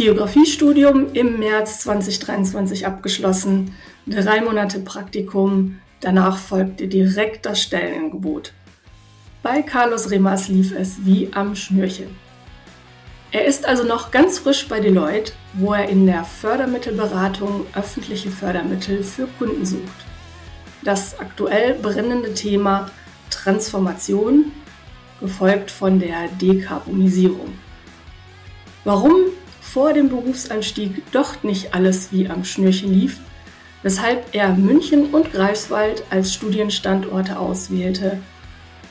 Geografiestudium im März 2023 abgeschlossen, drei Monate Praktikum, danach folgte direkt das Stellenangebot. Bei Carlos Remas lief es wie am Schnürchen. Er ist also noch ganz frisch bei Deloitte, wo er in der Fördermittelberatung öffentliche Fördermittel für Kunden sucht. Das aktuell brennende Thema Transformation, gefolgt von der Dekarbonisierung. Warum vor dem Berufsanstieg doch nicht alles wie am Schnürchen lief, weshalb er München und Greifswald als Studienstandorte auswählte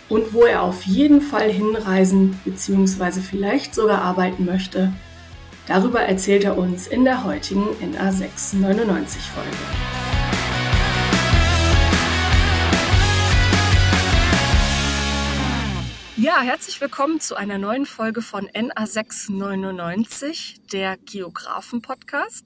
und wo er auf jeden Fall hinreisen bzw. vielleicht sogar arbeiten möchte, darüber erzählt er uns in der heutigen NA699 Folge. Ja, herzlich willkommen zu einer neuen Folge von NA699, der Geografen-Podcast.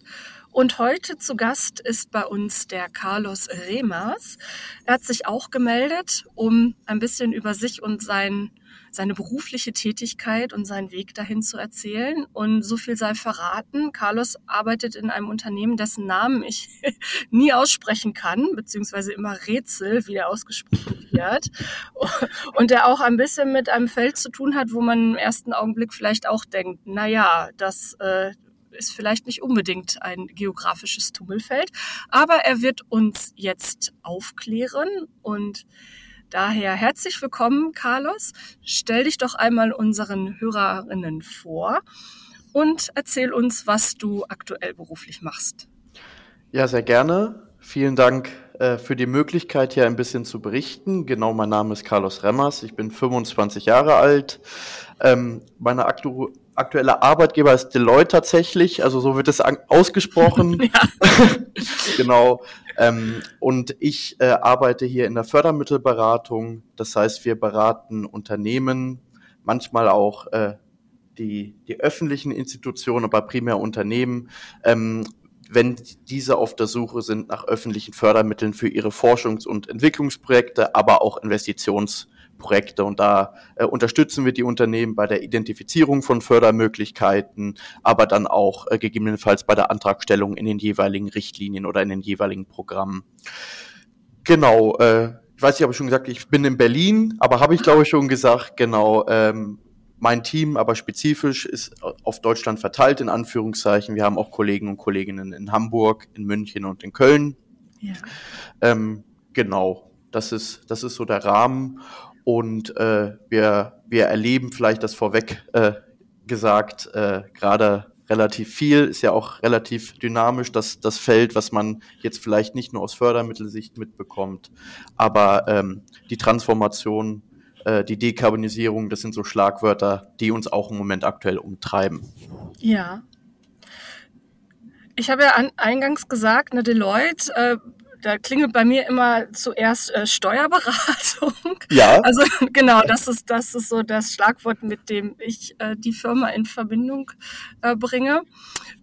Und heute zu Gast ist bei uns der Carlos Remas. Er hat sich auch gemeldet, um ein bisschen über sich und sein, seine berufliche Tätigkeit und seinen Weg dahin zu erzählen. Und so viel sei verraten. Carlos arbeitet in einem Unternehmen, dessen Namen ich nie aussprechen kann, beziehungsweise immer Rätsel, wie er ausgesprochen wird. Und der auch ein bisschen mit einem Feld zu tun hat, wo man im ersten Augenblick vielleicht auch denkt, na ja, das, äh, ist vielleicht nicht unbedingt ein geografisches Tummelfeld, aber er wird uns jetzt aufklären und daher herzlich willkommen, Carlos. Stell dich doch einmal unseren Hörerinnen vor und erzähl uns, was du aktuell beruflich machst. Ja, sehr gerne. Vielen Dank äh, für die Möglichkeit, hier ein bisschen zu berichten. Genau, mein Name ist Carlos Remmers. Ich bin 25 Jahre alt. Ähm, meine aktu aktuelle Arbeitgeber ist Deloitte tatsächlich, also so wird es ausgesprochen. genau. Ähm, und ich äh, arbeite hier in der Fördermittelberatung. Das heißt, wir beraten Unternehmen, manchmal auch äh, die, die öffentlichen Institutionen, aber primär Unternehmen, ähm, wenn diese auf der Suche sind nach öffentlichen Fördermitteln für ihre Forschungs- und Entwicklungsprojekte, aber auch Investitions- Projekte und da äh, unterstützen wir die Unternehmen bei der Identifizierung von Fördermöglichkeiten, aber dann auch äh, gegebenenfalls bei der Antragstellung in den jeweiligen Richtlinien oder in den jeweiligen Programmen. Genau, äh, ich weiß nicht, habe ich schon gesagt, ich bin in Berlin, aber habe ich glaube ich schon gesagt, genau, ähm, mein Team aber spezifisch ist auf Deutschland verteilt, in Anführungszeichen. Wir haben auch Kollegen und Kolleginnen in Hamburg, in München und in Köln. Ja. Ähm, genau, das ist, das ist so der Rahmen. Und äh, wir, wir erleben vielleicht das vorweg äh, gesagt, äh, gerade relativ viel, ist ja auch relativ dynamisch, das, das Feld, was man jetzt vielleicht nicht nur aus Fördermittelsicht mitbekommt, aber ähm, die Transformation, äh, die Dekarbonisierung, das sind so Schlagwörter, die uns auch im Moment aktuell umtreiben. Ja. Ich habe ja an, eingangs gesagt, eine Deloitte äh, da klingelt bei mir immer zuerst äh, Steuerberatung. Ja. Also genau, das ist das ist so das Schlagwort, mit dem ich äh, die Firma in Verbindung äh, bringe.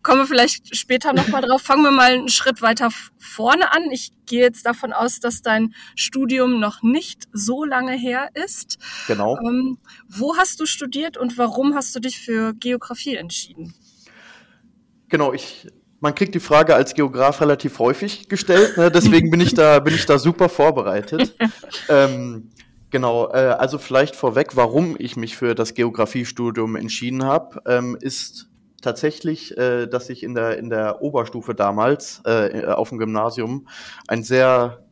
Kommen wir vielleicht später nochmal drauf. Fangen wir mal einen Schritt weiter vorne an. Ich gehe jetzt davon aus, dass dein Studium noch nicht so lange her ist. Genau. Ähm, wo hast du studiert und warum hast du dich für Geografie entschieden? Genau, ich man kriegt die Frage als Geograf relativ häufig gestellt, ne? deswegen bin ich da, bin ich da super vorbereitet. ähm, genau, äh, also vielleicht vorweg, warum ich mich für das Geografiestudium entschieden habe, ähm, ist tatsächlich, äh, dass ich in der, in der Oberstufe damals äh, auf dem Gymnasium einen sehr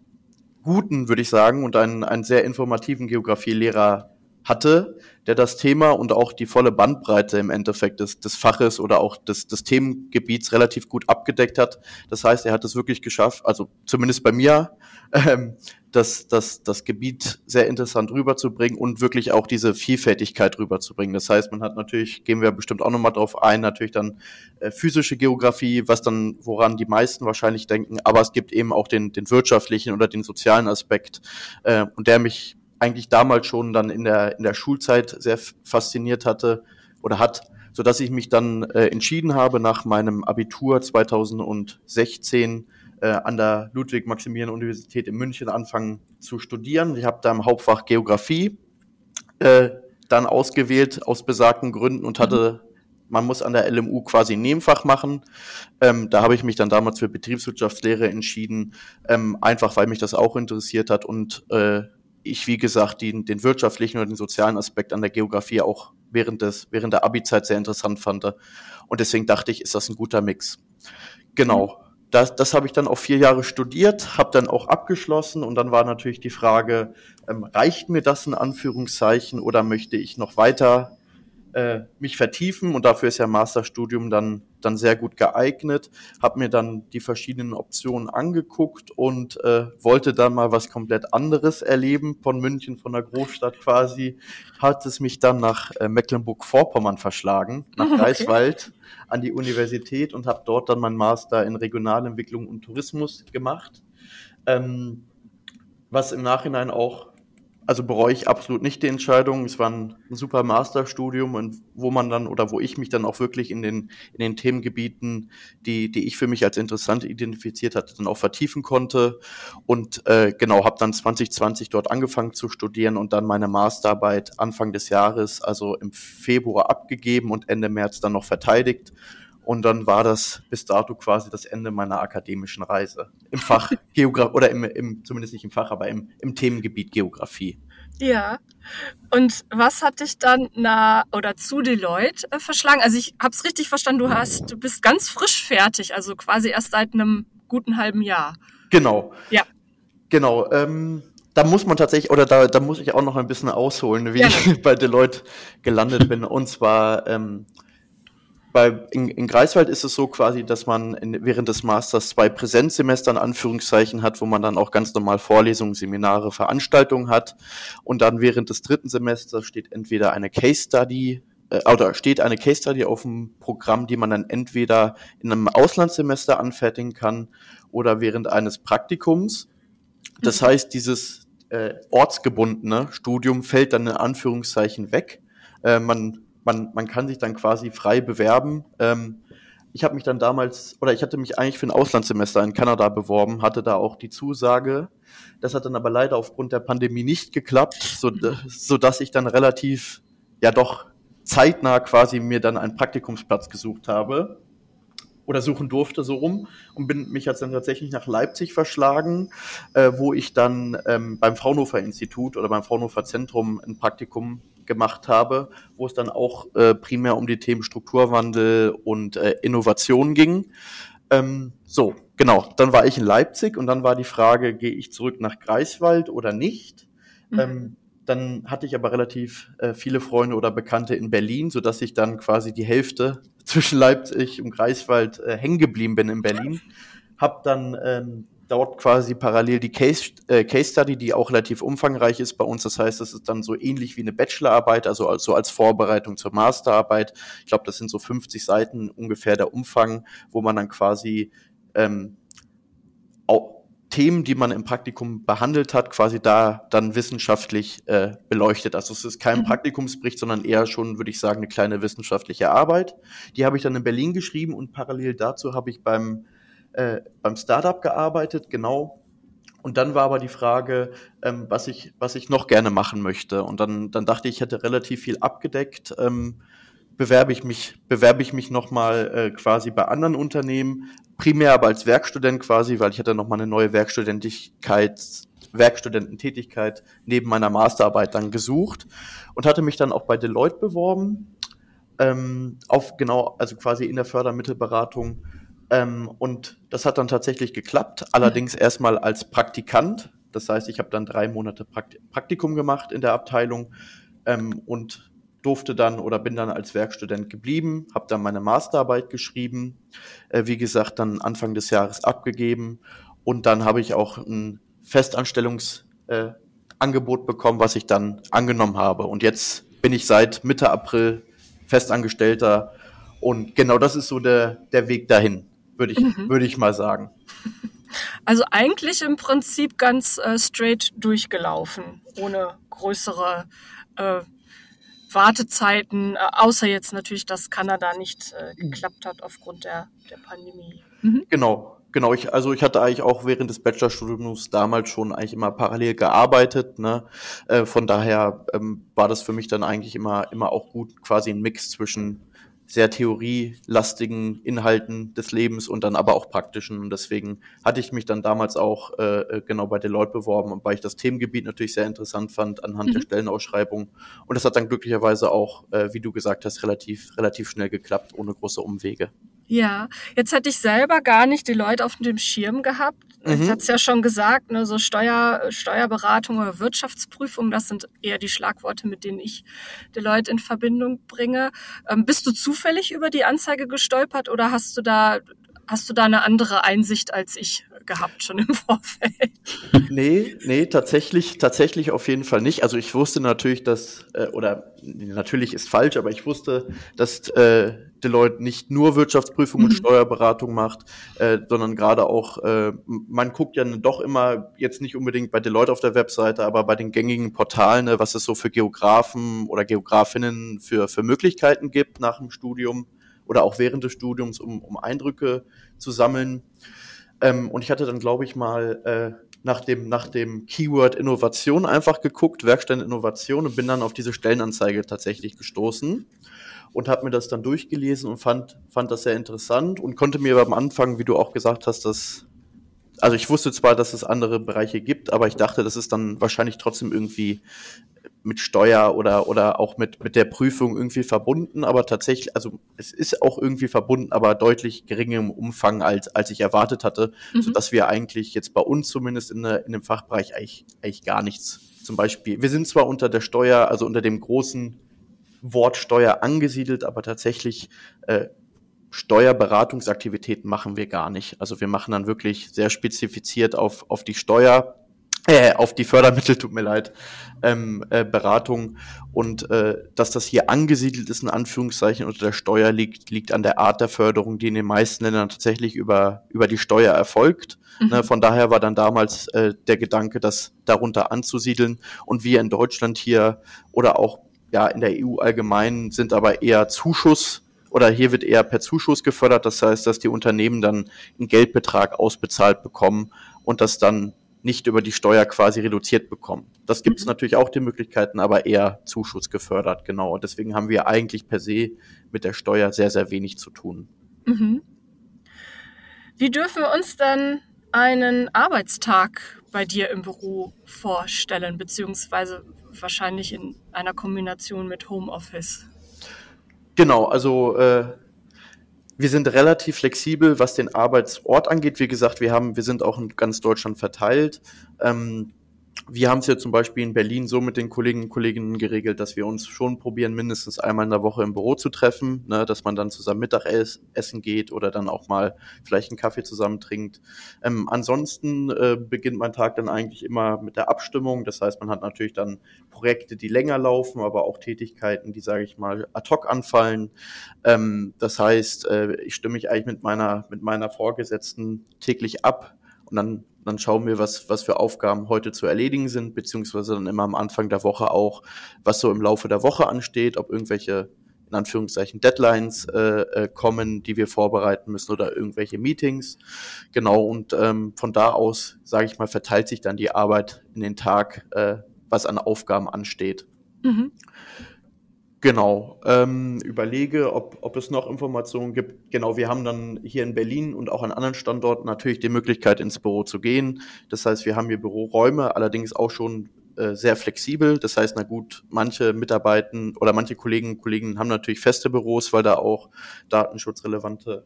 guten, würde ich sagen, und einen, einen sehr informativen Geografielehrer hatte, der das Thema und auch die volle Bandbreite im Endeffekt des, des Faches oder auch des, des Themengebiets relativ gut abgedeckt hat. Das heißt, er hat es wirklich geschafft, also zumindest bei mir, ähm, das, das, das Gebiet sehr interessant rüberzubringen und wirklich auch diese Vielfältigkeit rüberzubringen. Das heißt, man hat natürlich, gehen wir bestimmt auch nochmal drauf ein, natürlich dann äh, physische Geografie, was dann, woran die meisten wahrscheinlich denken, aber es gibt eben auch den, den wirtschaftlichen oder den sozialen Aspekt äh, und der mich eigentlich damals schon dann in der, in der Schulzeit sehr fasziniert hatte oder hat, so dass ich mich dann äh, entschieden habe, nach meinem Abitur 2016 äh, an der Ludwig-Maximilian-Universität in München anfangen zu studieren. Ich habe da im Hauptfach Geografie äh, dann ausgewählt aus besagten Gründen und hatte man muss an der LMU quasi ein Nebenfach machen. Ähm, da habe ich mich dann damals für Betriebswirtschaftslehre entschieden, ähm, einfach weil mich das auch interessiert hat und äh, ich, wie gesagt, den, den wirtschaftlichen oder den sozialen Aspekt an der Geografie auch während, des, während der Abi-Zeit sehr interessant fand. Und deswegen dachte ich, ist das ein guter Mix. Genau. Das, das habe ich dann auch vier Jahre studiert, habe dann auch abgeschlossen und dann war natürlich die Frage, ähm, reicht mir das in Anführungszeichen oder möchte ich noch weiter äh, mich vertiefen und dafür ist ja Masterstudium dann, dann sehr gut geeignet. Habe mir dann die verschiedenen Optionen angeguckt und äh, wollte dann mal was komplett anderes erleben von München, von der Großstadt quasi. Hat es mich dann nach äh, Mecklenburg-Vorpommern verschlagen, nach okay. Greifswald an die Universität und habe dort dann meinen Master in Regionalentwicklung und Tourismus gemacht. Ähm, was im Nachhinein auch also bereue ich absolut nicht die Entscheidung. Es war ein, super Masterstudium und wo man dann oder wo ich mich dann auch wirklich in den, in den Themengebieten, die, die ich für mich als interessant identifiziert hatte, dann auch vertiefen konnte. Und äh, genau, habe dann 2020 dort angefangen zu studieren und dann meine Masterarbeit Anfang des Jahres, also im Februar abgegeben und Ende März dann noch verteidigt. Und dann war das bis dato quasi das Ende meiner akademischen Reise. Im Fach Geografie, oder im, im, zumindest nicht im Fach, aber im, im Themengebiet Geografie. Ja. Und was hat dich dann na oder zu Deloitte äh, verschlagen? Also ich habe es richtig verstanden, du hast, du bist ganz frisch fertig, also quasi erst seit einem guten halben Jahr. Genau. Ja. Genau. Ähm, da muss man tatsächlich, oder da, da muss ich auch noch ein bisschen ausholen, wie ja. ich bei Deloitte gelandet bin. Und zwar ähm, bei, in, in Greifswald ist es so quasi, dass man in, während des Masters zwei Präsenzsemester in Anführungszeichen hat, wo man dann auch ganz normal Vorlesungen, Seminare, Veranstaltungen hat. Und dann während des dritten Semesters steht entweder eine Case Study äh, oder steht eine Case Study auf dem Programm, die man dann entweder in einem Auslandssemester anfertigen kann oder während eines Praktikums. Das mhm. heißt, dieses äh, ortsgebundene Studium fällt dann in Anführungszeichen weg. Äh, man man, man kann sich dann quasi frei bewerben. Ähm, ich habe mich dann damals, oder ich hatte mich eigentlich für ein Auslandssemester in Kanada beworben, hatte da auch die Zusage. Das hat dann aber leider aufgrund der Pandemie nicht geklappt, so, dass ich dann relativ, ja doch zeitnah quasi mir dann einen Praktikumsplatz gesucht habe oder suchen durfte so rum und bin mich jetzt dann tatsächlich nach Leipzig verschlagen, äh, wo ich dann ähm, beim Fraunhofer Institut oder beim Fraunhofer Zentrum ein Praktikum gemacht habe, wo es dann auch äh, primär um die Themen Strukturwandel und äh, Innovation ging. Ähm, so, genau. Dann war ich in Leipzig und dann war die Frage, gehe ich zurück nach Greifswald oder nicht? Mhm. Ähm, dann hatte ich aber relativ äh, viele Freunde oder Bekannte in Berlin, so dass ich dann quasi die Hälfte zwischen Leipzig und Greifswald äh, hängen geblieben bin in Berlin. Hab dann ähm, dort quasi parallel die Case, äh, Case Study, die auch relativ umfangreich ist bei uns. Das heißt, das ist dann so ähnlich wie eine Bachelorarbeit, also, also als Vorbereitung zur Masterarbeit. Ich glaube, das sind so 50 Seiten ungefähr der Umfang, wo man dann quasi ähm, auch Themen, die man im Praktikum behandelt hat, quasi da dann wissenschaftlich äh, beleuchtet. Also es ist kein mhm. Praktikumsbericht, sondern eher schon, würde ich sagen, eine kleine wissenschaftliche Arbeit. Die habe ich dann in Berlin geschrieben und parallel dazu habe ich beim äh, beim Startup gearbeitet, genau. Und dann war aber die Frage, ähm, was ich, was ich noch gerne machen möchte. Und dann, dann dachte ich, ich hätte relativ viel abgedeckt. Ähm, bewerbe ich mich, bewerbe ich mich nochmal äh, quasi bei anderen Unternehmen, primär aber als Werkstudent quasi, weil ich hatte nochmal eine neue Werkstudentigkeit, Werkstudententätigkeit neben meiner Masterarbeit dann gesucht und hatte mich dann auch bei Deloitte beworben, ähm, auf genau, also quasi in der Fördermittelberatung ähm, und das hat dann tatsächlich geklappt, allerdings mhm. erstmal als Praktikant. Das heißt, ich habe dann drei Monate Praktikum gemacht in der Abteilung ähm, und durfte dann oder bin dann als Werkstudent geblieben, habe dann meine Masterarbeit geschrieben, äh, wie gesagt, dann Anfang des Jahres abgegeben und dann habe ich auch ein Festanstellungsangebot äh, bekommen, was ich dann angenommen habe. Und jetzt bin ich seit Mitte April Festangestellter und genau das ist so der, der Weg dahin würde ich, mhm. würde ich mal sagen. Also eigentlich im Prinzip ganz äh, straight durchgelaufen, ohne größere äh, Wartezeiten, äh, außer jetzt natürlich, dass Kanada nicht äh, geklappt hat aufgrund der, der Pandemie. Mhm. Genau, genau. Ich, also ich hatte eigentlich auch während des Bachelorstudiums damals schon eigentlich immer parallel gearbeitet. Ne? Äh, von daher ähm, war das für mich dann eigentlich immer, immer auch gut, quasi ein Mix zwischen sehr theorielastigen Inhalten des Lebens und dann aber auch praktischen. Und deswegen hatte ich mich dann damals auch äh, äh genau bei Deloitte beworben, weil ich das Themengebiet natürlich sehr interessant fand anhand mhm. der Stellenausschreibung. Und das hat dann glücklicherweise auch, äh, wie du gesagt hast, relativ, relativ schnell geklappt, ohne große Umwege. Ja, jetzt hätte ich selber gar nicht die Leute auf dem Schirm gehabt. Mhm. Ich hatte es ja schon gesagt, ne, so Steuer, Steuerberatung oder Wirtschaftsprüfung, das sind eher die Schlagworte, mit denen ich die Leute in Verbindung bringe. Ähm, bist du zufällig über die Anzeige gestolpert oder hast du da, hast du da eine andere Einsicht als ich gehabt schon im Vorfeld? Nee, nee, tatsächlich, tatsächlich auf jeden Fall nicht. Also ich wusste natürlich, dass, äh, oder natürlich ist falsch, aber ich wusste, dass äh, Deloitte nicht nur Wirtschaftsprüfung und mhm. Steuerberatung macht, äh, sondern gerade auch, äh, man guckt ja doch immer, jetzt nicht unbedingt bei Deloitte auf der Webseite, aber bei den gängigen Portalen, ne, was es so für Geografen oder Geografinnen für, für Möglichkeiten gibt nach dem Studium oder auch während des Studiums, um, um Eindrücke zu sammeln. Ähm, und ich hatte dann, glaube ich, mal äh, nach dem, nach dem Keyword Innovation einfach geguckt, Werkstätten Innovation und bin dann auf diese Stellenanzeige tatsächlich gestoßen und habe mir das dann durchgelesen und fand, fand das sehr interessant und konnte mir am Anfang, wie du auch gesagt hast, dass also ich wusste zwar, dass es andere Bereiche gibt, aber ich dachte, das ist dann wahrscheinlich trotzdem irgendwie mit Steuer oder, oder auch mit, mit der Prüfung irgendwie verbunden, aber tatsächlich, also es ist auch irgendwie verbunden, aber deutlich geringem Umfang als, als ich erwartet hatte, mhm. sodass wir eigentlich jetzt bei uns zumindest in, der, in dem Fachbereich eigentlich, eigentlich gar nichts zum Beispiel. Wir sind zwar unter der Steuer, also unter dem großen Wort Steuer angesiedelt, aber tatsächlich äh, Steuerberatungsaktivitäten machen wir gar nicht. Also wir machen dann wirklich sehr spezifiziert auf, auf die Steuer, äh, auf die Fördermittel, tut mir leid, ähm, äh, Beratung. Und äh, dass das hier angesiedelt ist, in Anführungszeichen, unter der Steuer liegt, liegt an der Art der Förderung, die in den meisten Ländern tatsächlich über, über die Steuer erfolgt. Mhm. Ne, von daher war dann damals äh, der Gedanke, das darunter anzusiedeln. Und wir in Deutschland hier oder auch ja in der EU allgemein sind aber eher Zuschuss oder hier wird eher per Zuschuss gefördert. Das heißt, dass die Unternehmen dann einen Geldbetrag ausbezahlt bekommen und das dann nicht über die Steuer quasi reduziert bekommen. Das gibt es mhm. natürlich auch die Möglichkeiten, aber eher Zuschuss gefördert, genau. Und deswegen haben wir eigentlich per se mit der Steuer sehr, sehr wenig zu tun. Mhm. Wie dürfen wir uns dann einen Arbeitstag bei dir im Büro vorstellen, beziehungsweise wahrscheinlich in einer Kombination mit Homeoffice. Genau, also äh, wir sind relativ flexibel, was den Arbeitsort angeht. Wie gesagt, wir haben, wir sind auch in ganz Deutschland verteilt. Ähm, wir haben es ja zum Beispiel in Berlin so mit den Kollegen und Kolleginnen geregelt, dass wir uns schon probieren, mindestens einmal in der Woche im Büro zu treffen, ne, dass man dann zusammen Mittagessen geht oder dann auch mal vielleicht einen Kaffee zusammen trinkt. Ähm, ansonsten äh, beginnt mein Tag dann eigentlich immer mit der Abstimmung. Das heißt, man hat natürlich dann Projekte, die länger laufen, aber auch Tätigkeiten, die, sage ich mal, ad hoc anfallen. Ähm, das heißt, äh, ich stimme mich eigentlich mit meiner, mit meiner Vorgesetzten täglich ab und dann dann schauen wir, was, was für Aufgaben heute zu erledigen sind, beziehungsweise dann immer am Anfang der Woche auch, was so im Laufe der Woche ansteht, ob irgendwelche in Anführungszeichen Deadlines äh, äh, kommen, die wir vorbereiten müssen oder irgendwelche Meetings. Genau, und ähm, von da aus, sage ich mal, verteilt sich dann die Arbeit in den Tag, äh, was an Aufgaben ansteht. Mhm. Genau, ähm, überlege, ob, ob es noch Informationen gibt. Genau, wir haben dann hier in Berlin und auch an anderen Standorten natürlich die Möglichkeit, ins Büro zu gehen. Das heißt, wir haben hier Büroräume, allerdings auch schon äh, sehr flexibel. Das heißt, na gut, manche Mitarbeiter oder manche Kolleginnen und Kollegen haben natürlich feste Büros, weil da auch datenschutzrelevante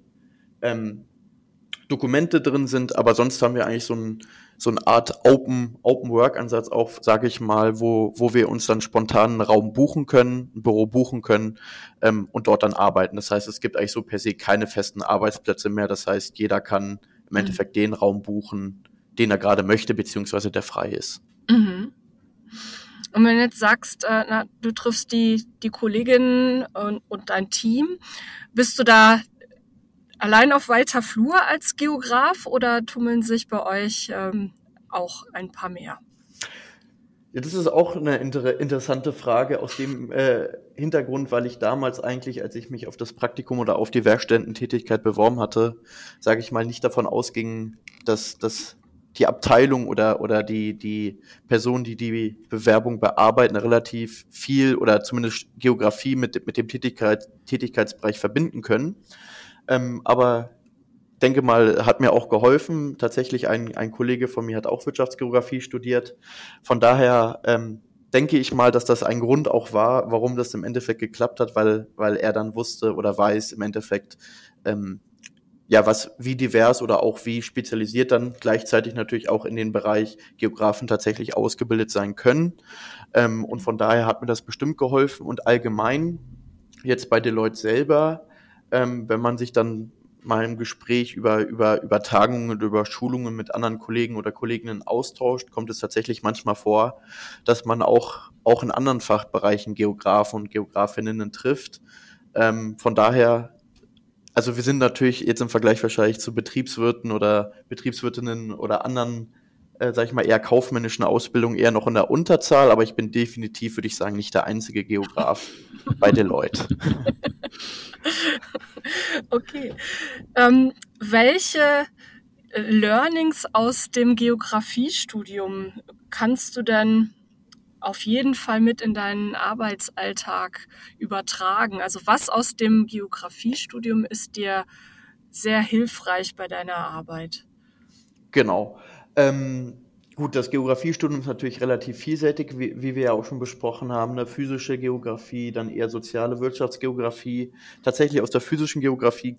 ähm, Dokumente drin sind, aber sonst haben wir eigentlich so, ein, so eine Art Open, Open Work Ansatz auch, sage ich mal, wo, wo wir uns dann spontan einen Raum buchen können, ein Büro buchen können ähm, und dort dann arbeiten. Das heißt, es gibt eigentlich so per se keine festen Arbeitsplätze mehr. Das heißt, jeder kann im mhm. Endeffekt den Raum buchen, den er gerade möchte, beziehungsweise der frei ist. Mhm. Und wenn du jetzt sagst, äh, na, du triffst die, die Kolleginnen und, und dein Team, bist du da allein auf weiter Flur als Geograf oder tummeln sich bei euch ähm, auch ein paar mehr? Ja, das ist auch eine inter interessante Frage aus dem äh, Hintergrund, weil ich damals eigentlich, als ich mich auf das Praktikum oder auf die Werkstättentätigkeit beworben hatte, sage ich mal, nicht davon ausging, dass, dass die Abteilung oder, oder die, die Person, die die Bewerbung bearbeiten, relativ viel oder zumindest Geografie mit, mit dem Tätigkeit, Tätigkeitsbereich verbinden können. Ähm, aber denke mal, hat mir auch geholfen. Tatsächlich ein, ein Kollege von mir hat auch Wirtschaftsgeografie studiert. Von daher ähm, denke ich mal, dass das ein Grund auch war, warum das im Endeffekt geklappt hat, weil, weil er dann wusste oder weiß im Endeffekt, ähm, ja, was, wie divers oder auch wie spezialisiert dann gleichzeitig natürlich auch in den Bereich Geografen tatsächlich ausgebildet sein können. Ähm, und von daher hat mir das bestimmt geholfen und allgemein jetzt bei Deloitte selber, ähm, wenn man sich dann mal im Gespräch über, über, über Tagungen und über Schulungen mit anderen Kollegen oder Kolleginnen austauscht, kommt es tatsächlich manchmal vor, dass man auch, auch in anderen Fachbereichen Geografen und Geografinnen trifft. Ähm, von daher, also wir sind natürlich jetzt im Vergleich wahrscheinlich zu Betriebswirten oder Betriebswirtinnen oder anderen, äh, sag ich mal, eher kaufmännischen Ausbildungen eher noch in der Unterzahl, aber ich bin definitiv, würde ich sagen, nicht der einzige Geograf bei Deloitte. Okay. Ähm, welche Learnings aus dem Geografiestudium kannst du denn auf jeden Fall mit in deinen Arbeitsalltag übertragen? Also was aus dem Geografiestudium ist dir sehr hilfreich bei deiner Arbeit? Genau. Ähm, Gut, das Geografiestudium ist natürlich relativ vielseitig, wie, wie wir ja auch schon besprochen haben. Eine physische Geografie, dann eher soziale Wirtschaftsgeografie. Tatsächlich aus der physischen Geografie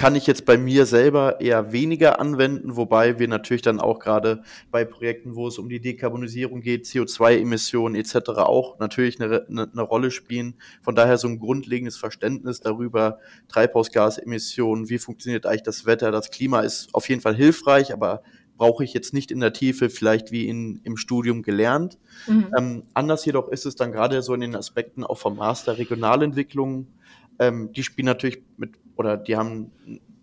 kann ich jetzt bei mir selber eher weniger anwenden, wobei wir natürlich dann auch gerade bei Projekten, wo es um die Dekarbonisierung geht, CO2-Emissionen etc. auch natürlich eine, eine, Rolle spielen. Von daher so ein grundlegendes Verständnis darüber, Treibhausgasemissionen, wie funktioniert eigentlich das Wetter, das Klima ist auf jeden Fall hilfreich, aber brauche ich jetzt nicht in der Tiefe vielleicht wie in, im Studium gelernt. Mhm. Ähm, anders jedoch ist es dann gerade so in den Aspekten auch vom Master Regionalentwicklung. Ähm, die spielen natürlich mit, oder die haben,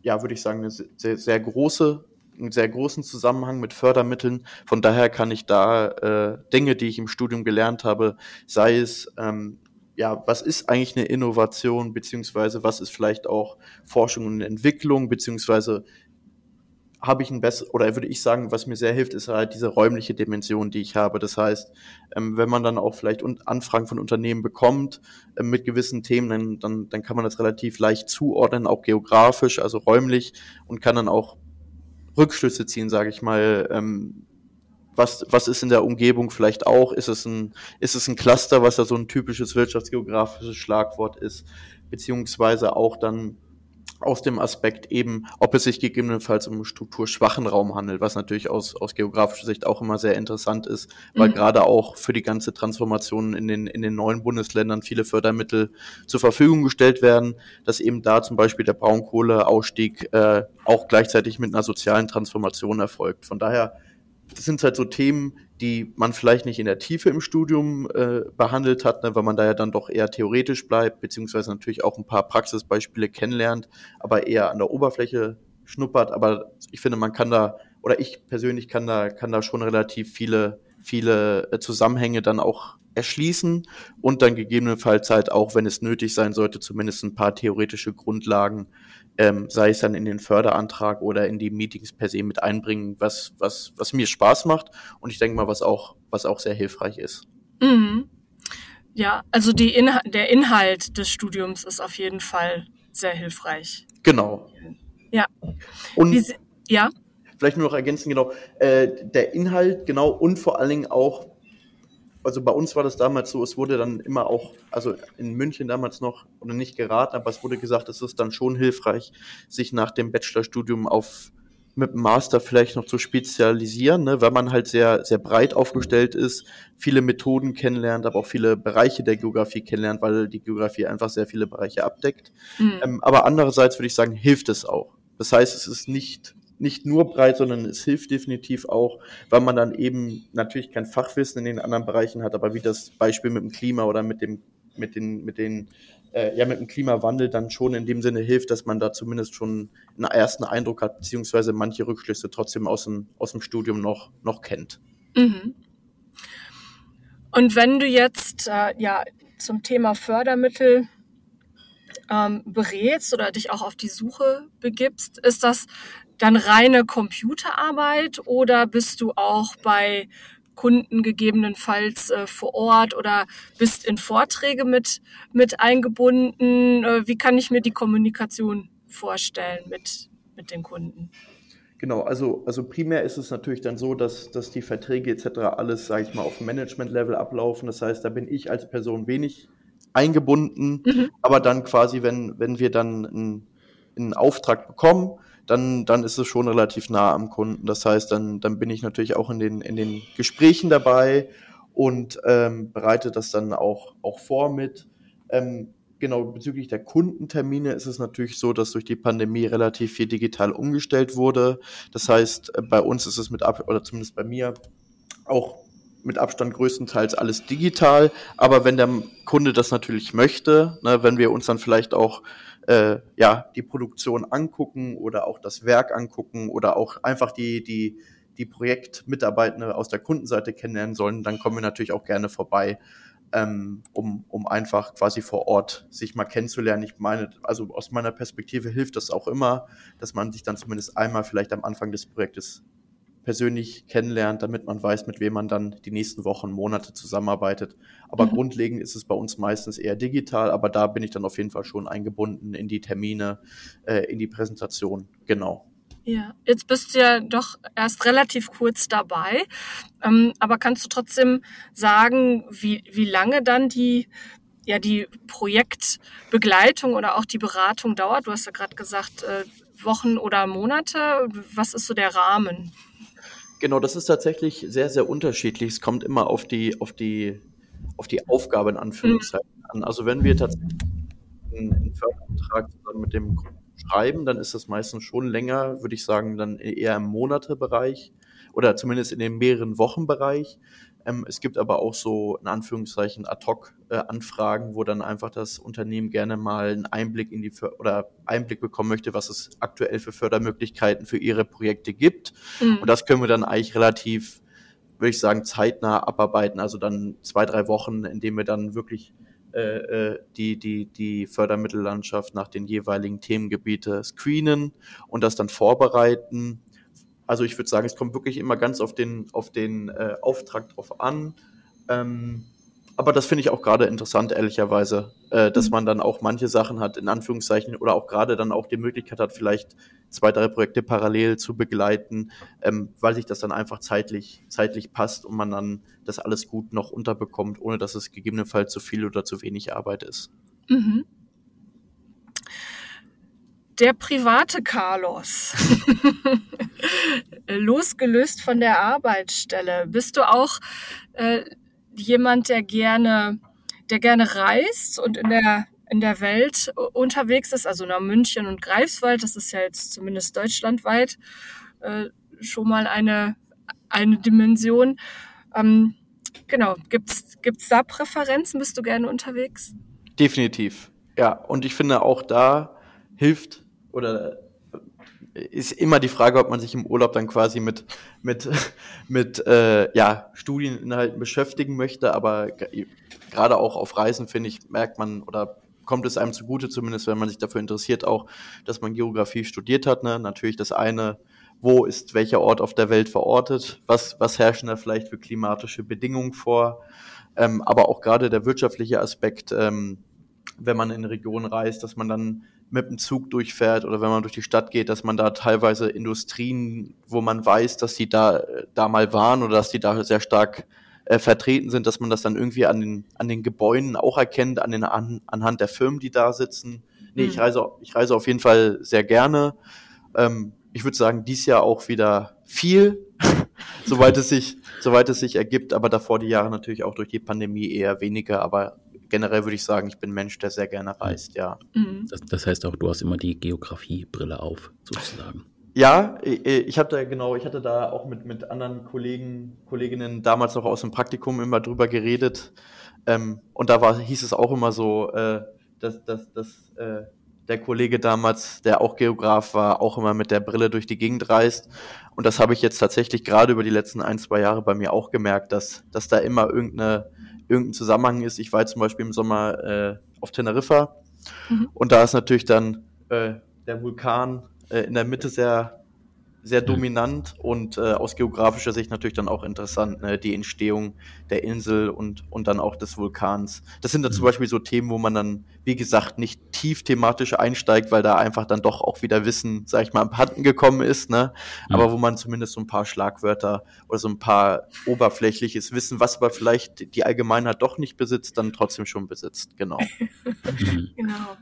ja, würde ich sagen, eine sehr, sehr große einen sehr großen Zusammenhang mit Fördermitteln. Von daher kann ich da äh, Dinge, die ich im Studium gelernt habe, sei es ähm, ja, was ist eigentlich eine Innovation, beziehungsweise was ist vielleicht auch Forschung und Entwicklung, beziehungsweise habe ich ein besseres, oder würde ich sagen, was mir sehr hilft, ist halt diese räumliche Dimension, die ich habe. Das heißt, ähm, wenn man dann auch vielleicht Anfragen von Unternehmen bekommt äh, mit gewissen Themen, dann, dann, dann kann man das relativ leicht zuordnen, auch geografisch, also räumlich und kann dann auch Rückschlüsse ziehen, sage ich mal. Ähm, was, was ist in der Umgebung vielleicht auch? Ist es ein, ist es ein Cluster, was ja so ein typisches wirtschaftsgeografisches Schlagwort ist? Beziehungsweise auch dann aus dem Aspekt eben, ob es sich gegebenenfalls um einen strukturschwachen Raum handelt, was natürlich aus, aus geografischer Sicht auch immer sehr interessant ist, weil mhm. gerade auch für die ganze Transformation in den, in den neuen Bundesländern viele Fördermittel zur Verfügung gestellt werden, dass eben da zum Beispiel der Braunkohleausstieg äh, auch gleichzeitig mit einer sozialen Transformation erfolgt. Von daher das sind halt so Themen, die man vielleicht nicht in der Tiefe im Studium äh, behandelt hat, ne, weil man da ja dann doch eher theoretisch bleibt, beziehungsweise natürlich auch ein paar Praxisbeispiele kennenlernt, aber eher an der Oberfläche schnuppert. Aber ich finde, man kann da, oder ich persönlich kann da, kann da schon relativ viele, viele äh, Zusammenhänge dann auch erschließen und dann gegebenenfalls halt auch, wenn es nötig sein sollte, zumindest ein paar theoretische Grundlagen ähm, sei es dann in den Förderantrag oder in die Meetings per se mit einbringen, was, was, was mir Spaß macht und ich denke mal, was auch, was auch sehr hilfreich ist. Mhm. Ja, also die Inha der Inhalt des Studiums ist auf jeden Fall sehr hilfreich. Genau. Ja. Und Wie, ja. Vielleicht nur noch ergänzen, genau, äh, der Inhalt, genau, und vor allen Dingen auch, also bei uns war das damals so, es wurde dann immer auch, also in München damals noch, oder nicht geraten, aber es wurde gesagt, es ist dann schon hilfreich, sich nach dem Bachelorstudium auf mit dem Master vielleicht noch zu spezialisieren, ne, weil man halt sehr, sehr breit aufgestellt ist, viele Methoden kennenlernt, aber auch viele Bereiche der Geografie kennenlernt, weil die Geografie einfach sehr viele Bereiche abdeckt. Mhm. Ähm, aber andererseits würde ich sagen, hilft es auch. Das heißt, es ist nicht nicht nur breit, sondern es hilft definitiv auch, weil man dann eben natürlich kein Fachwissen in den anderen Bereichen hat, aber wie das Beispiel mit dem Klima oder mit dem, mit den, mit den, äh, ja, mit dem Klimawandel dann schon in dem Sinne hilft, dass man da zumindest schon einen ersten Eindruck hat, beziehungsweise manche Rückschlüsse trotzdem aus dem, aus dem Studium noch, noch kennt. Mhm. Und wenn du jetzt äh, ja zum Thema Fördermittel ähm, berätst oder dich auch auf die Suche begibst, ist das dann reine Computerarbeit oder bist du auch bei Kunden gegebenenfalls äh, vor Ort oder bist in Vorträge mit, mit eingebunden? Äh, wie kann ich mir die Kommunikation vorstellen mit, mit den Kunden? Genau, also, also primär ist es natürlich dann so, dass, dass die Verträge etc. alles, sage ich mal, auf Management-Level ablaufen. Das heißt, da bin ich als Person wenig eingebunden, mhm. aber dann quasi, wenn, wenn wir dann einen, einen Auftrag bekommen, dann, dann ist es schon relativ nah am Kunden. Das heißt, dann, dann bin ich natürlich auch in den, in den Gesprächen dabei und ähm, bereite das dann auch, auch vor mit. Ähm, genau, bezüglich der Kundentermine ist es natürlich so, dass durch die Pandemie relativ viel digital umgestellt wurde. Das heißt, äh, bei uns ist es mit ab, oder zumindest bei mir, auch mit Abstand größtenteils alles digital. Aber wenn der Kunde das natürlich möchte, ne, wenn wir uns dann vielleicht auch äh, ja, die Produktion angucken oder auch das Werk angucken oder auch einfach die, die, die Projektmitarbeitende aus der Kundenseite kennenlernen sollen, dann kommen wir natürlich auch gerne vorbei, ähm, um, um einfach quasi vor Ort sich mal kennenzulernen. Ich meine, also aus meiner Perspektive hilft das auch immer, dass man sich dann zumindest einmal vielleicht am Anfang des Projektes persönlich kennenlernt, damit man weiß, mit wem man dann die nächsten Wochen, Monate zusammenarbeitet. Aber mhm. grundlegend ist es bei uns meistens eher digital, aber da bin ich dann auf jeden Fall schon eingebunden in die Termine, äh, in die Präsentation. Genau. Ja, jetzt bist du ja doch erst relativ kurz dabei, ähm, aber kannst du trotzdem sagen, wie, wie lange dann die ja die Projektbegleitung oder auch die Beratung dauert? Du hast ja gerade gesagt, äh, Wochen oder Monate. Was ist so der Rahmen? Genau, das ist tatsächlich sehr, sehr unterschiedlich. Es kommt immer auf die, auf die, auf die Aufgabe in Anführungszeichen mhm. an. Also wenn wir tatsächlich einen Förderantrag zusammen mit dem Kunden schreiben, dann ist das meistens schon länger, würde ich sagen, dann eher im Monatebereich oder zumindest in dem mehreren Wochenbereich. Ähm, es gibt aber auch so in Anführungszeichen Ad-Hoc-Anfragen, äh, wo dann einfach das Unternehmen gerne mal einen Einblick in die För oder Einblick bekommen möchte, was es aktuell für Fördermöglichkeiten für ihre Projekte gibt. Mhm. Und das können wir dann eigentlich relativ, würde ich sagen, zeitnah abarbeiten. Also dann zwei, drei Wochen, indem wir dann wirklich äh, äh die, die, die Fördermittellandschaft nach den jeweiligen Themengebiete screenen und das dann vorbereiten also ich würde sagen, es kommt wirklich immer ganz auf den, auf den äh, Auftrag drauf an. Ähm, aber das finde ich auch gerade interessant, ehrlicherweise, äh, dass mhm. man dann auch manche Sachen hat, in Anführungszeichen, oder auch gerade dann auch die Möglichkeit hat, vielleicht zwei, drei Projekte parallel zu begleiten, ähm, weil sich das dann einfach zeitlich, zeitlich passt und man dann das alles gut noch unterbekommt, ohne dass es gegebenenfalls zu viel oder zu wenig Arbeit ist. Mhm der private Carlos, losgelöst von der Arbeitsstelle, bist du auch äh, jemand, der gerne, der gerne reist und in der in der Welt unterwegs ist, also nach München und Greifswald, das ist ja jetzt zumindest deutschlandweit äh, schon mal eine, eine Dimension. Ähm, genau, gibt's gibt's da Präferenzen? Bist du gerne unterwegs? Definitiv, ja. Und ich finde auch da hilft oder ist immer die Frage, ob man sich im Urlaub dann quasi mit, mit, mit äh, ja, Studieninhalten beschäftigen möchte, aber gerade auch auf Reisen, finde ich, merkt man oder kommt es einem zugute, zumindest wenn man sich dafür interessiert, auch, dass man Geografie studiert hat. Ne? Natürlich das eine, wo ist welcher Ort auf der Welt verortet, was, was herrschen da vielleicht für klimatische Bedingungen vor, ähm, aber auch gerade der wirtschaftliche Aspekt, ähm, wenn man in Regionen reist, dass man dann mit dem Zug durchfährt oder wenn man durch die Stadt geht, dass man da teilweise Industrien, wo man weiß, dass die da, da mal waren oder dass die da sehr stark äh, vertreten sind, dass man das dann irgendwie an den, an den Gebäuden auch erkennt, an den, an, anhand der Firmen, die da sitzen. Nee, mhm. ich reise, ich reise auf jeden Fall sehr gerne. Ähm, ich würde sagen, dies Jahr auch wieder viel, soweit es sich, soweit es sich ergibt, aber davor die Jahre natürlich auch durch die Pandemie eher weniger, aber generell würde ich sagen, ich bin ein Mensch, der sehr gerne reist, ja. Mhm. Das, das, heißt auch, du hast immer die Geografiebrille auf, sozusagen. Ja, ich hatte genau, ich hatte da auch mit, mit anderen Kollegen, Kolleginnen damals noch aus dem Praktikum immer drüber geredet. Ähm, und da war, hieß es auch immer so, äh, dass, dass, dass äh, der Kollege damals, der auch Geograf war, auch immer mit der Brille durch die Gegend reist. Und das habe ich jetzt tatsächlich gerade über die letzten ein, zwei Jahre bei mir auch gemerkt, dass, dass da immer irgendeine irgendein Zusammenhang ist. Ich war jetzt zum Beispiel im Sommer äh, auf Teneriffa Mhm. Und da ist natürlich dann äh, der Vulkan äh, in der Mitte sehr sehr dominant und äh, aus geografischer Sicht natürlich dann auch interessant, ne? die Entstehung der Insel und, und dann auch des Vulkans. Das sind dann zum mhm. Beispiel so Themen, wo man dann, wie gesagt, nicht tief thematisch einsteigt, weil da einfach dann doch auch wieder Wissen, sag ich mal, am Handen gekommen ist, ne? Aber wo man zumindest so ein paar Schlagwörter oder so ein paar oberflächliches Wissen, was aber vielleicht die Allgemeinheit doch nicht besitzt, dann trotzdem schon besitzt, genau. genau.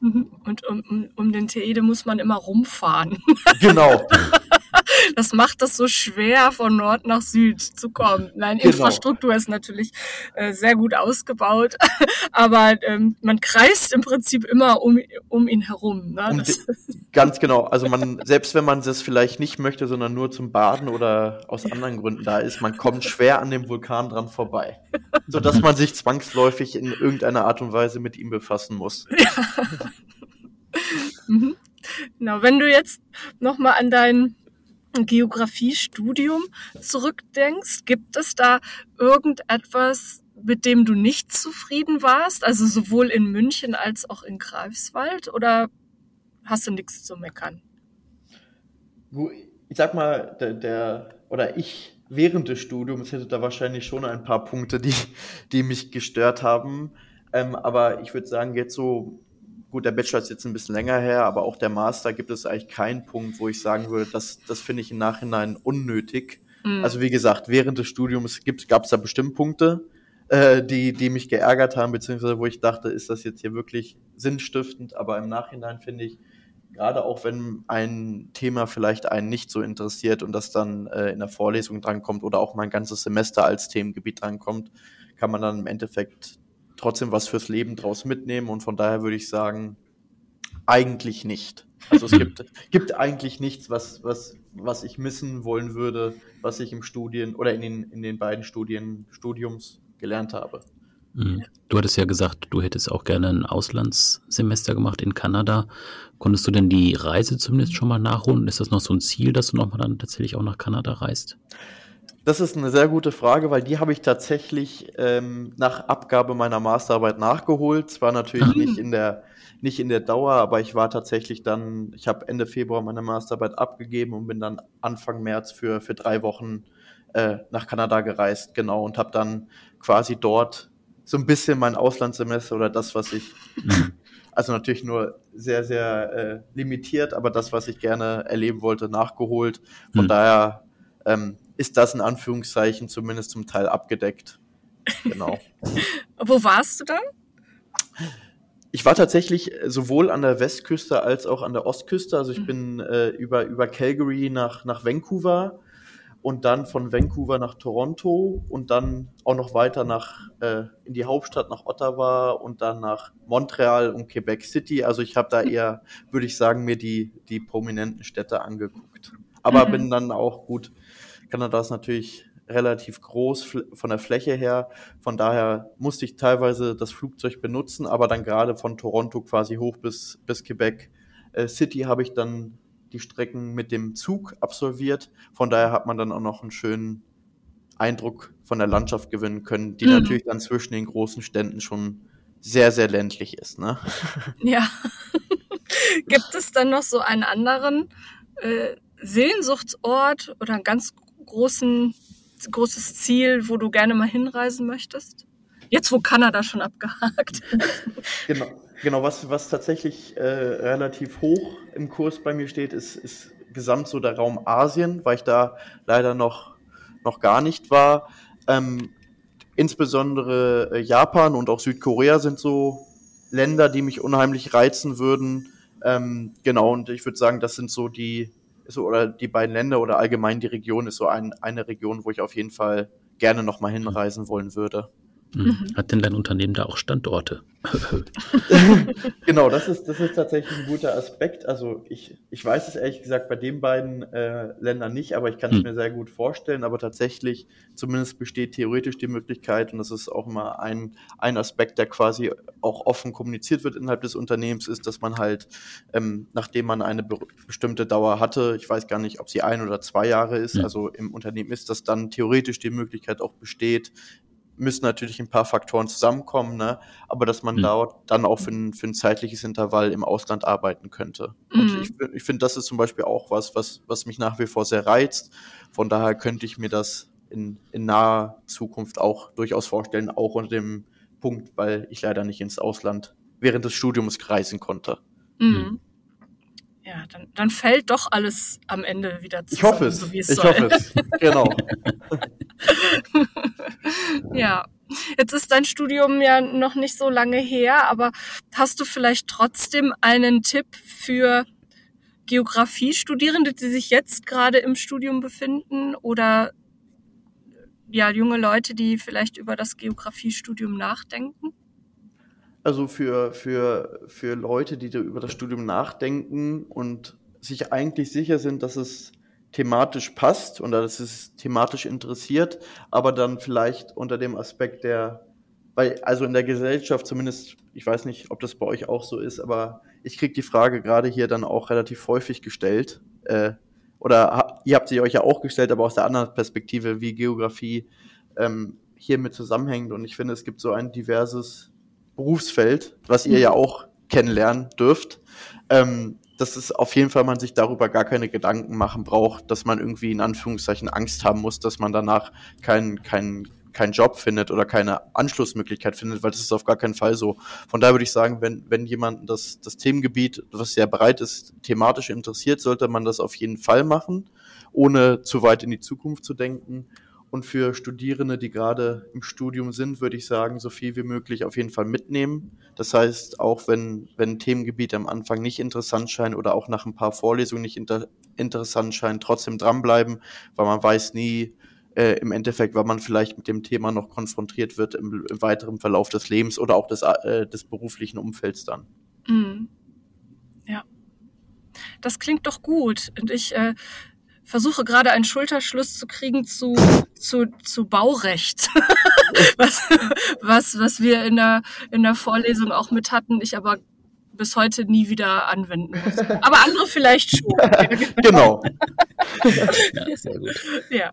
Und um, um, um den Teede muss man immer rumfahren. Genau. Das macht es so schwer, von Nord nach Süd zu kommen. Nein, genau. Infrastruktur ist natürlich äh, sehr gut ausgebaut, aber ähm, man kreist im Prinzip immer um, um ihn herum. Ne? Um ganz genau. Also man, selbst wenn man das vielleicht nicht möchte, sondern nur zum Baden oder aus anderen Gründen da ist, man kommt schwer an dem Vulkan dran vorbei. Sodass man sich zwangsläufig in irgendeiner Art und Weise mit ihm befassen muss. Ja. mhm. Genau, wenn du jetzt nochmal an deinen Geografiestudium zurückdenkst, gibt es da irgendetwas, mit dem du nicht zufrieden warst? Also sowohl in München als auch in Greifswald oder hast du nichts zu meckern? Ich sag mal, der, der oder ich während des Studiums hätte da wahrscheinlich schon ein paar Punkte, die, die mich gestört haben. Ähm, aber ich würde sagen, jetzt so gut, der Bachelor ist jetzt ein bisschen länger her, aber auch der Master gibt es eigentlich keinen Punkt, wo ich sagen würde, das, das finde ich im Nachhinein unnötig. Mhm. Also wie gesagt, während des Studiums gab es da bestimmt Punkte, äh, die, die mich geärgert haben, beziehungsweise wo ich dachte, ist das jetzt hier wirklich sinnstiftend, aber im Nachhinein finde ich, gerade auch wenn ein Thema vielleicht einen nicht so interessiert und das dann äh, in der Vorlesung drankommt oder auch mein ganzes Semester als Themengebiet drankommt, kann man dann im Endeffekt trotzdem was fürs Leben draus mitnehmen und von daher würde ich sagen, eigentlich nicht. Also es gibt, gibt eigentlich nichts, was, was, was ich missen wollen würde, was ich im Studien oder in den, in den beiden Studien, Studiums gelernt habe. Mhm. Du hattest ja gesagt, du hättest auch gerne ein Auslandssemester gemacht in Kanada. Konntest du denn die Reise zumindest schon mal nachholen? Ist das noch so ein Ziel, dass du nochmal dann tatsächlich auch nach Kanada reist? Das ist eine sehr gute Frage, weil die habe ich tatsächlich ähm, nach Abgabe meiner Masterarbeit nachgeholt. Zwar natürlich nicht in der nicht in der Dauer, aber ich war tatsächlich dann, ich habe Ende Februar meine Masterarbeit abgegeben und bin dann Anfang März für für drei Wochen äh, nach Kanada gereist, genau, und habe dann quasi dort so ein bisschen mein Auslandssemester oder das, was ich mhm. also natürlich nur sehr, sehr äh, limitiert, aber das, was ich gerne erleben wollte, nachgeholt. Von mhm. daher ähm, ist das in Anführungszeichen zumindest zum Teil abgedeckt. Genau. Wo warst du dann? Ich war tatsächlich sowohl an der Westküste als auch an der Ostküste. Also ich mhm. bin äh, über, über Calgary nach, nach Vancouver und dann von Vancouver nach Toronto und dann auch noch weiter nach äh, in die Hauptstadt nach Ottawa und dann nach Montreal und Quebec City. Also ich habe da eher, würde ich sagen, mir die, die prominenten Städte angeguckt. Aber mhm. bin dann auch gut Kanada ist natürlich relativ groß von der Fläche her. Von daher musste ich teilweise das Flugzeug benutzen, aber dann gerade von Toronto quasi hoch bis, bis Quebec äh, City habe ich dann die Strecken mit dem Zug absolviert. Von daher hat man dann auch noch einen schönen Eindruck von der Landschaft gewinnen können, die mhm. natürlich dann zwischen den großen Ständen schon sehr, sehr ländlich ist. Ne? Ja. Gibt es dann noch so einen anderen äh, Sehnsuchtsort oder einen ganz großen, großes Ziel, wo du gerne mal hinreisen möchtest? Jetzt, wo Kanada schon abgehakt. genau, genau was, was tatsächlich äh, relativ hoch im Kurs bei mir steht, ist, ist gesamt so der Raum Asien, weil ich da leider noch, noch gar nicht war. Ähm, insbesondere äh, Japan und auch Südkorea sind so Länder, die mich unheimlich reizen würden. Ähm, genau, und ich würde sagen, das sind so die, so, oder die beiden Länder oder allgemein die Region ist so ein, eine Region, wo ich auf jeden Fall gerne nochmal hinreisen wollen würde. Mhm. Hat denn dein Unternehmen da auch Standorte? genau, das ist, das ist tatsächlich ein guter Aspekt. Also ich, ich weiß es ehrlich gesagt bei den beiden äh, Ländern nicht, aber ich kann es mhm. mir sehr gut vorstellen. Aber tatsächlich, zumindest besteht theoretisch die Möglichkeit, und das ist auch immer ein, ein Aspekt, der quasi auch offen kommuniziert wird innerhalb des Unternehmens, ist, dass man halt, ähm, nachdem man eine be bestimmte Dauer hatte, ich weiß gar nicht, ob sie ein oder zwei Jahre ist, mhm. also im Unternehmen ist, dass dann theoretisch die Möglichkeit auch besteht, müssen natürlich ein paar Faktoren zusammenkommen, ne? aber dass man mhm. dort dann auch für ein, für ein zeitliches Intervall im Ausland arbeiten könnte. Mhm. Und ich, ich finde, das ist zum Beispiel auch was, was, was mich nach wie vor sehr reizt. Von daher könnte ich mir das in, in naher Zukunft auch durchaus vorstellen, auch unter dem Punkt, weil ich leider nicht ins Ausland während des Studiums reisen konnte. Mhm. Ja, dann, dann fällt doch alles am Ende wieder zusammen. Ich hoffe es. So wie es ich soll. hoffe es. Genau. ja. Jetzt ist dein Studium ja noch nicht so lange her, aber hast du vielleicht trotzdem einen Tipp für Geografiestudierende, die sich jetzt gerade im Studium befinden oder ja, junge Leute, die vielleicht über das Geografiestudium nachdenken? Also für, für, für Leute, die über das Studium nachdenken und sich eigentlich sicher sind, dass es thematisch passt und dass es thematisch interessiert, aber dann vielleicht unter dem Aspekt der, weil also in der Gesellschaft zumindest, ich weiß nicht, ob das bei euch auch so ist, aber ich kriege die Frage gerade hier dann auch relativ häufig gestellt, äh, oder ihr habt sie euch ja auch gestellt, aber aus der anderen Perspektive, wie Geografie ähm, hiermit zusammenhängt. Und ich finde, es gibt so ein diverses Berufsfeld, was ihr ja auch kennenlernen dürft. Ähm, dass es auf jeden Fall man sich darüber gar keine Gedanken machen braucht, dass man irgendwie in Anführungszeichen Angst haben muss, dass man danach keinen keinen keinen Job findet oder keine Anschlussmöglichkeit findet, weil das ist auf gar keinen Fall so. Von daher würde ich sagen, wenn, wenn jemand das, das Themengebiet, was sehr breit ist, thematisch interessiert, sollte man das auf jeden Fall machen, ohne zu weit in die Zukunft zu denken. Und für Studierende, die gerade im Studium sind, würde ich sagen, so viel wie möglich auf jeden Fall mitnehmen. Das heißt, auch wenn, wenn Themengebiete am Anfang nicht interessant scheinen oder auch nach ein paar Vorlesungen nicht inter interessant scheinen, trotzdem dranbleiben, weil man weiß nie, äh, im Endeffekt, weil man vielleicht mit dem Thema noch konfrontiert wird im, im weiteren Verlauf des Lebens oder auch des, äh, des beruflichen Umfelds dann. Mhm. Ja. Das klingt doch gut. Und ich äh, versuche gerade einen Schulterschluss zu kriegen zu, zu, zu Baurecht, was, was, was wir in der, in der Vorlesung auch mit hatten, ich aber bis heute nie wieder anwenden muss. Aber andere vielleicht schon. genau. ja, sehr gut. Ja.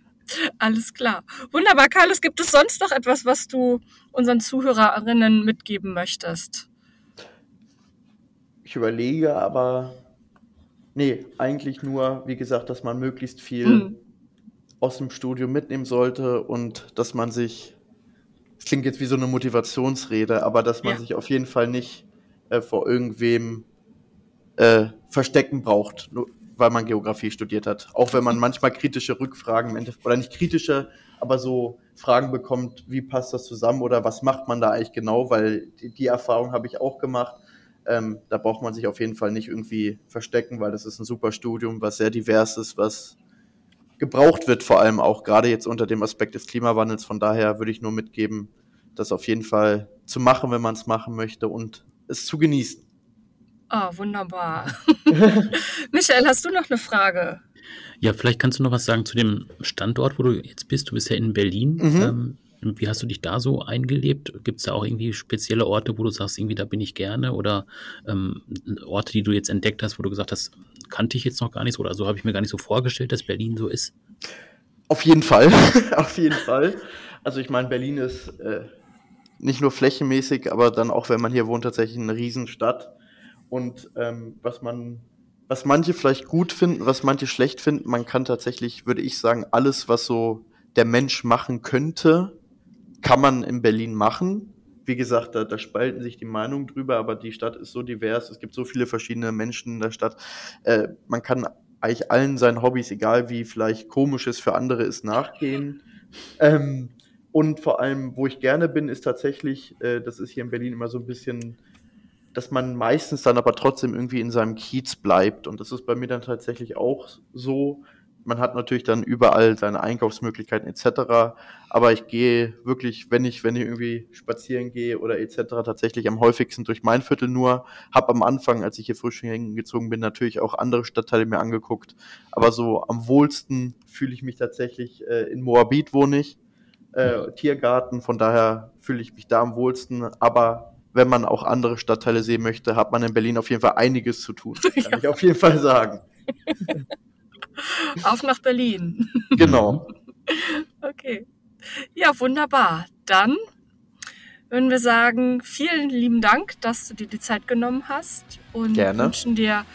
Alles klar. Wunderbar, Carlos. Gibt es sonst noch etwas, was du unseren Zuhörerinnen mitgeben möchtest? Ich überlege, aber nee, eigentlich nur, wie gesagt, dass man möglichst viel hm. aus dem Studium mitnehmen sollte und dass man sich, es klingt jetzt wie so eine Motivationsrede, aber dass man ja. sich auf jeden Fall nicht äh, vor irgendwem äh, verstecken braucht. Nur, weil man Geografie studiert hat. Auch wenn man manchmal kritische Rückfragen, oder nicht kritische, aber so Fragen bekommt, wie passt das zusammen oder was macht man da eigentlich genau, weil die, die Erfahrung habe ich auch gemacht. Ähm, da braucht man sich auf jeden Fall nicht irgendwie verstecken, weil das ist ein super Studium, was sehr divers ist, was gebraucht wird, vor allem auch gerade jetzt unter dem Aspekt des Klimawandels. Von daher würde ich nur mitgeben, das auf jeden Fall zu machen, wenn man es machen möchte und es zu genießen. Ah, oh, wunderbar. Michael, hast du noch eine Frage? Ja, vielleicht kannst du noch was sagen zu dem Standort, wo du jetzt bist. Du bist ja in Berlin. Mhm. Ähm, wie hast du dich da so eingelebt? Gibt es da auch irgendwie spezielle Orte, wo du sagst, irgendwie da bin ich gerne? Oder ähm, Orte, die du jetzt entdeckt hast, wo du gesagt hast, kannte ich jetzt noch gar nicht so oder so habe ich mir gar nicht so vorgestellt, dass Berlin so ist? Auf jeden Fall. Auf jeden Fall. Also ich meine, Berlin ist äh, nicht nur flächenmäßig, aber dann auch, wenn man hier wohnt, tatsächlich eine Riesenstadt. Und ähm, was man, was manche vielleicht gut finden, was manche schlecht finden, man kann tatsächlich, würde ich sagen, alles, was so der Mensch machen könnte, kann man in Berlin machen. Wie gesagt, da, da spalten sich die Meinungen drüber, aber die Stadt ist so divers, es gibt so viele verschiedene Menschen in der Stadt. Äh, man kann eigentlich allen seinen Hobbys, egal wie vielleicht komisches für andere ist, nachgehen. Ähm, und vor allem, wo ich gerne bin, ist tatsächlich, äh, das ist hier in Berlin immer so ein bisschen dass man meistens dann aber trotzdem irgendwie in seinem Kiez bleibt. Und das ist bei mir dann tatsächlich auch so. Man hat natürlich dann überall seine Einkaufsmöglichkeiten etc. Aber ich gehe wirklich, wenn ich, wenn ich irgendwie spazieren gehe oder etc. tatsächlich am häufigsten durch mein Viertel nur. Hab am Anfang, als ich hier frisch hingezogen bin, natürlich auch andere Stadtteile mir angeguckt. Aber so am wohlsten fühle ich mich tatsächlich äh, in Moabit wohne ich. Äh, Tiergarten, von daher fühle ich mich da am wohlsten. Aber wenn man auch andere Stadtteile sehen möchte, hat man in Berlin auf jeden Fall einiges zu tun. Kann ja. ich auf jeden Fall sagen. Auf nach Berlin. Genau. Okay. Ja, wunderbar. Dann würden wir sagen, vielen lieben Dank, dass du dir die Zeit genommen hast und Gerne. wünschen dir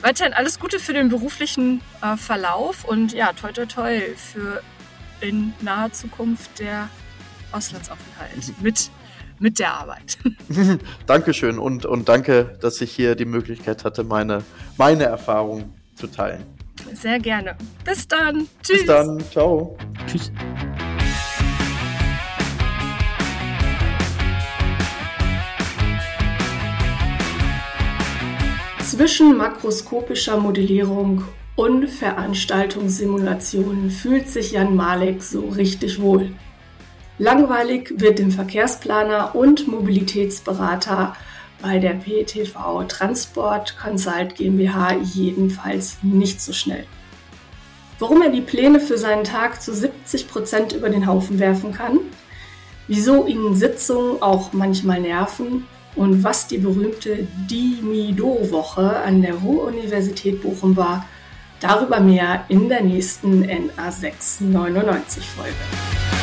weiterhin alles Gute für den beruflichen äh, Verlauf und ja, toi toi toi für in naher Zukunft der Auslandsaufenthalt mit, mit der Arbeit. Dankeschön und, und danke, dass ich hier die Möglichkeit hatte, meine, meine Erfahrung zu teilen. Sehr gerne. Bis dann. Tschüss. Bis dann. Ciao. Tschüss. Zwischen makroskopischer Modellierung und Veranstaltungssimulationen fühlt sich Jan Malek so richtig wohl. Langweilig wird dem Verkehrsplaner und Mobilitätsberater bei der PTV Transport Consult GmbH jedenfalls nicht so schnell. Warum er die Pläne für seinen Tag zu 70 Prozent über den Haufen werfen kann, wieso ihn Sitzungen auch manchmal nerven und was die berühmte Dimido-Woche an der Ruhr-Universität Bochum war, darüber mehr in der nächsten NA699-Folge.